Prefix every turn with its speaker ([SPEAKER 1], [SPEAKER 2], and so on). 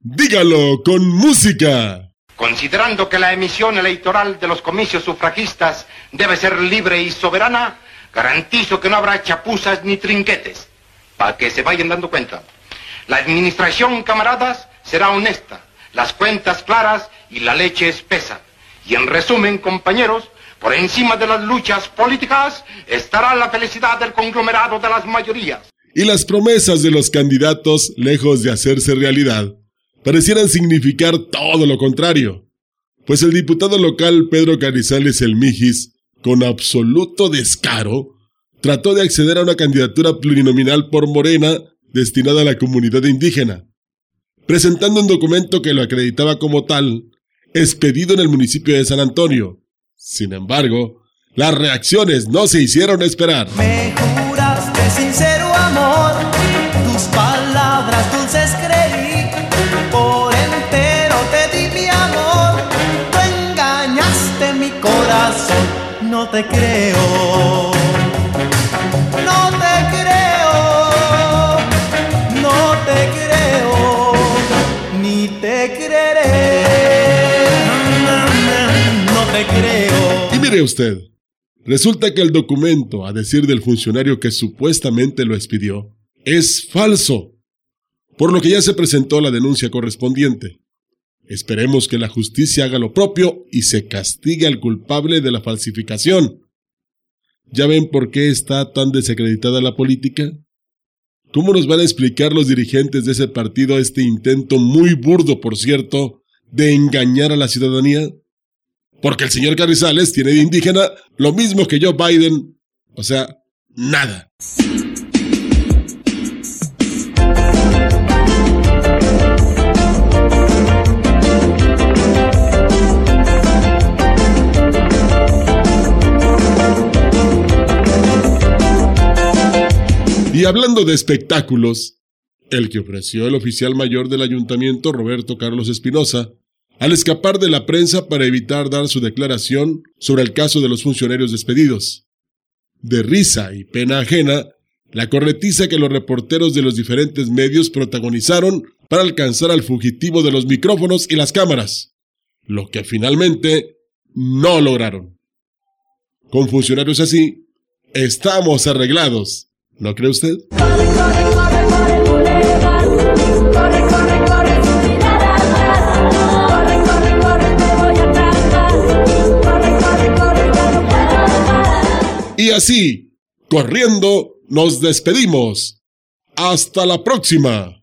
[SPEAKER 1] Dígalo con música.
[SPEAKER 2] Considerando que la emisión electoral de los comicios sufragistas debe ser libre y soberana, garantizo que no habrá chapuzas ni trinquetes, para que se vayan dando cuenta. La administración, camaradas, será honesta, las cuentas claras y la leche espesa. Y en resumen, compañeros, por encima de las luchas políticas estará la felicidad del conglomerado de las mayorías.
[SPEAKER 1] Y las promesas de los candidatos, lejos de hacerse realidad, parecieran significar todo lo contrario. Pues el diputado local Pedro Carizales El Mijis, con absoluto descaro, trató de acceder a una candidatura plurinominal por Morena destinada a la comunidad indígena, presentando un documento que lo acreditaba como tal, expedido en el municipio de San Antonio. Sin embargo, las reacciones no se hicieron esperar.
[SPEAKER 3] Me te creo. No te creo, no te creo, ni te creeré. No te creo.
[SPEAKER 1] Y mire usted, resulta que el documento, a decir del funcionario que supuestamente lo expidió, es falso, por lo que ya se presentó la denuncia correspondiente. Esperemos que la justicia haga lo propio y se castigue al culpable de la falsificación. ¿Ya ven por qué está tan desacreditada la política? ¿Cómo nos van a explicar los dirigentes de ese partido este intento muy burdo, por cierto, de engañar a la ciudadanía? Porque el señor Carrizales tiene de indígena lo mismo que Joe Biden. O sea, nada. Y hablando de espectáculos, el que ofreció el oficial mayor del ayuntamiento, Roberto Carlos Espinosa, al escapar de la prensa para evitar dar su declaración sobre el caso de los funcionarios despedidos. De risa y pena ajena, la corretiza que los reporteros de los diferentes medios protagonizaron para alcanzar al fugitivo de los micrófonos y las cámaras, lo que finalmente no lograron. Con funcionarios así, estamos arreglados. ¿No cree usted? Y así, corriendo, nos despedimos. Hasta la próxima.